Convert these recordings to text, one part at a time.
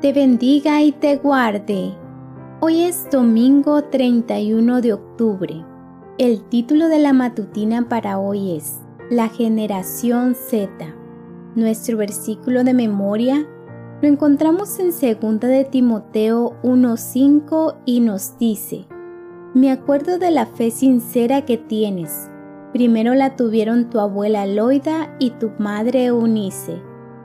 te bendiga y te guarde. Hoy es domingo 31 de octubre. El título de la matutina para hoy es La generación Z. Nuestro versículo de memoria lo encontramos en 2 de Timoteo 1:5 y nos dice: Me acuerdo de la fe sincera que tienes. Primero la tuvieron tu abuela Loida y tu madre Eunice,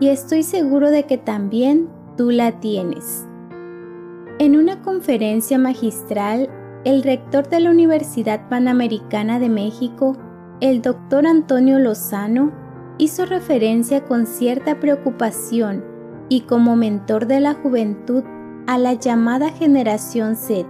y estoy seguro de que también tú la tienes. En una conferencia magistral, el rector de la Universidad Panamericana de México, el doctor Antonio Lozano, hizo referencia con cierta preocupación y como mentor de la juventud a la llamada generación Z.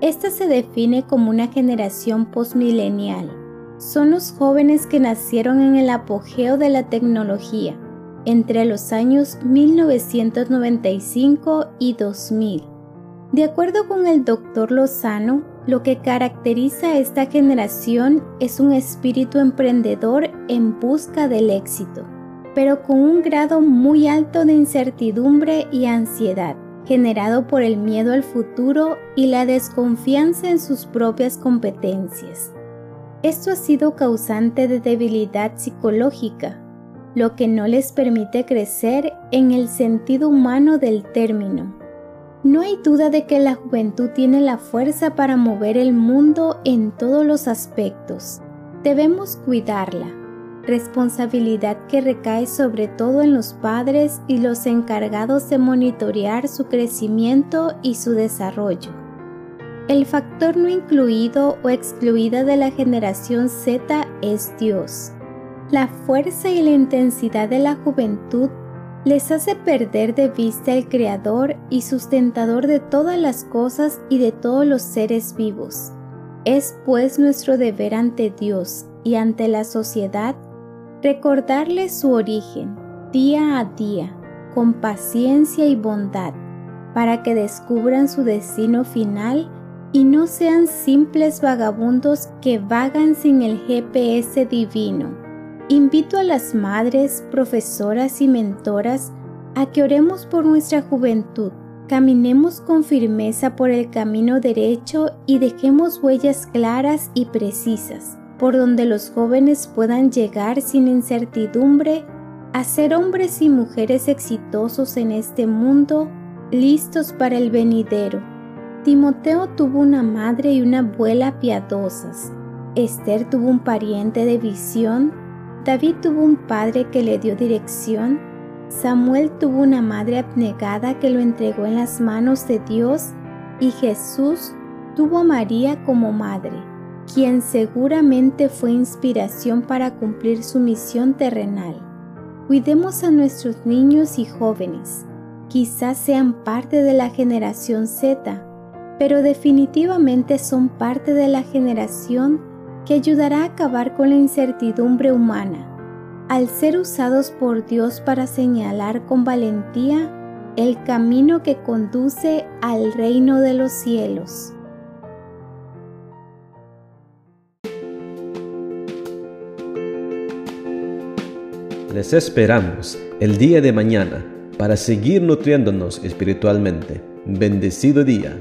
Esta se define como una generación postmilenial. Son los jóvenes que nacieron en el apogeo de la tecnología, entre los años 1995 y 2000. De acuerdo con el doctor Lozano, lo que caracteriza a esta generación es un espíritu emprendedor en busca del éxito pero con un grado muy alto de incertidumbre y ansiedad, generado por el miedo al futuro y la desconfianza en sus propias competencias. Esto ha sido causante de debilidad psicológica, lo que no les permite crecer en el sentido humano del término. No hay duda de que la juventud tiene la fuerza para mover el mundo en todos los aspectos. Debemos cuidarla, responsabilidad que recae sobre todo en los padres y los encargados de monitorear su crecimiento y su desarrollo. El factor no incluido o excluida de la generación Z es Dios. La fuerza y la intensidad de la juventud les hace perder de vista el Creador y sustentador de todas las cosas y de todos los seres vivos. Es pues nuestro deber ante Dios y ante la sociedad Recordarles su origen día a día con paciencia y bondad para que descubran su destino final y no sean simples vagabundos que vagan sin el GPS divino. Invito a las madres, profesoras y mentoras a que oremos por nuestra juventud, caminemos con firmeza por el camino derecho y dejemos huellas claras y precisas por donde los jóvenes puedan llegar sin incertidumbre a ser hombres y mujeres exitosos en este mundo, listos para el venidero. Timoteo tuvo una madre y una abuela piadosas. Esther tuvo un pariente de visión. David tuvo un padre que le dio dirección. Samuel tuvo una madre abnegada que lo entregó en las manos de Dios. Y Jesús tuvo a María como madre quien seguramente fue inspiración para cumplir su misión terrenal. Cuidemos a nuestros niños y jóvenes. Quizás sean parte de la generación Z, pero definitivamente son parte de la generación que ayudará a acabar con la incertidumbre humana, al ser usados por Dios para señalar con valentía el camino que conduce al reino de los cielos. Les esperamos el día de mañana para seguir nutriéndonos espiritualmente. Bendecido día.